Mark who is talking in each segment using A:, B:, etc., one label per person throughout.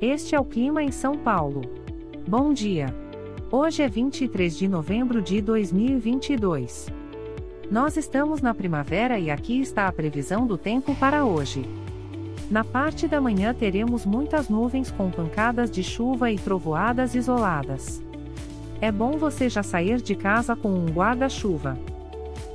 A: Este é o clima em São Paulo. Bom dia. Hoje é 23 de novembro de 2022. Nós estamos na primavera e aqui está a previsão do tempo para hoje. Na parte da manhã teremos muitas nuvens com pancadas de chuva e trovoadas isoladas. É bom você já sair de casa com um guarda-chuva.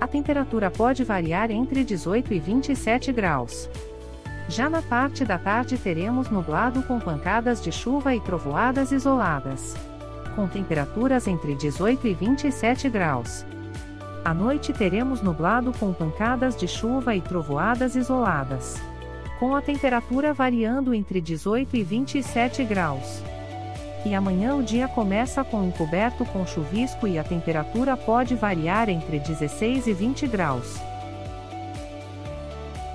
A: A temperatura pode variar entre 18 e 27 graus. Já na parte da tarde teremos nublado com pancadas de chuva e trovoadas isoladas. Com temperaturas entre 18 e 27 graus. À noite teremos nublado com pancadas de chuva e trovoadas isoladas. Com a temperatura variando entre 18 e 27 graus. E amanhã o dia começa com encoberto com chuvisco e a temperatura pode variar entre 16 e 20 graus.